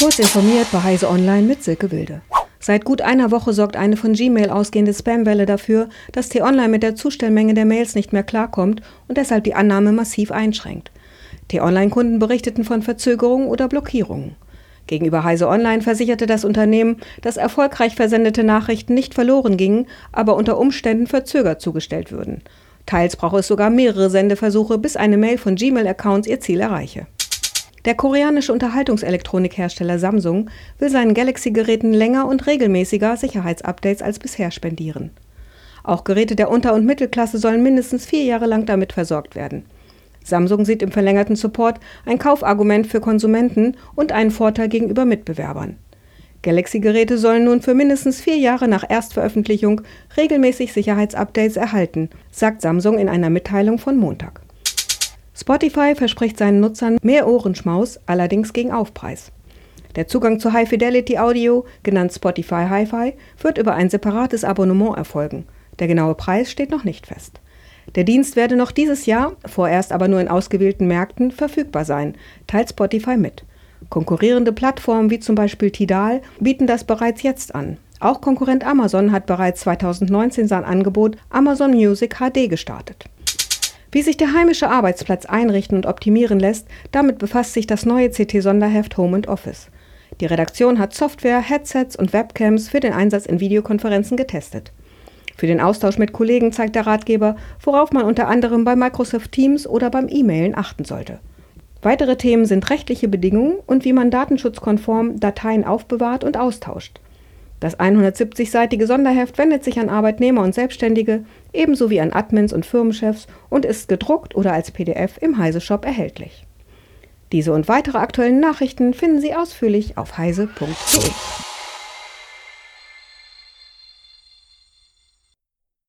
Kurz informiert bei Heise Online mit Silke Wilde. Seit gut einer Woche sorgt eine von Gmail ausgehende Spamwelle dafür, dass T-Online mit der Zustellmenge der Mails nicht mehr klarkommt und deshalb die Annahme massiv einschränkt. T-Online-Kunden berichteten von Verzögerungen oder Blockierungen. Gegenüber Heise Online versicherte das Unternehmen, dass erfolgreich versendete Nachrichten nicht verloren gingen, aber unter Umständen verzögert zugestellt würden. Teils brauche es sogar mehrere Sendeversuche, bis eine Mail von Gmail-Accounts ihr Ziel erreiche. Der koreanische Unterhaltungselektronikhersteller Samsung will seinen Galaxy-Geräten länger und regelmäßiger Sicherheitsupdates als bisher spendieren. Auch Geräte der Unter- und Mittelklasse sollen mindestens vier Jahre lang damit versorgt werden. Samsung sieht im verlängerten Support ein Kaufargument für Konsumenten und einen Vorteil gegenüber Mitbewerbern. Galaxy-Geräte sollen nun für mindestens vier Jahre nach Erstveröffentlichung regelmäßig Sicherheitsupdates erhalten, sagt Samsung in einer Mitteilung von Montag. Spotify verspricht seinen Nutzern mehr Ohrenschmaus, allerdings gegen Aufpreis. Der Zugang zu High Fidelity Audio, genannt Spotify Hi-Fi, wird über ein separates Abonnement erfolgen. Der genaue Preis steht noch nicht fest. Der Dienst werde noch dieses Jahr, vorerst aber nur in ausgewählten Märkten, verfügbar sein, teilt Spotify mit. Konkurrierende Plattformen wie zum Beispiel Tidal bieten das bereits jetzt an. Auch Konkurrent Amazon hat bereits 2019 sein Angebot Amazon Music HD gestartet. Wie sich der heimische Arbeitsplatz einrichten und optimieren lässt, damit befasst sich das neue CT-Sonderheft Home and Office. Die Redaktion hat Software, Headsets und Webcams für den Einsatz in Videokonferenzen getestet. Für den Austausch mit Kollegen zeigt der Ratgeber, worauf man unter anderem bei Microsoft Teams oder beim E-Mailen achten sollte. Weitere Themen sind rechtliche Bedingungen und wie man datenschutzkonform Dateien aufbewahrt und austauscht. Das 170-seitige Sonderheft wendet sich an Arbeitnehmer und Selbstständige, ebenso wie an Admins und Firmenchefs und ist gedruckt oder als PDF im Heise Shop erhältlich. Diese und weitere aktuellen Nachrichten finden Sie ausführlich auf heise.de.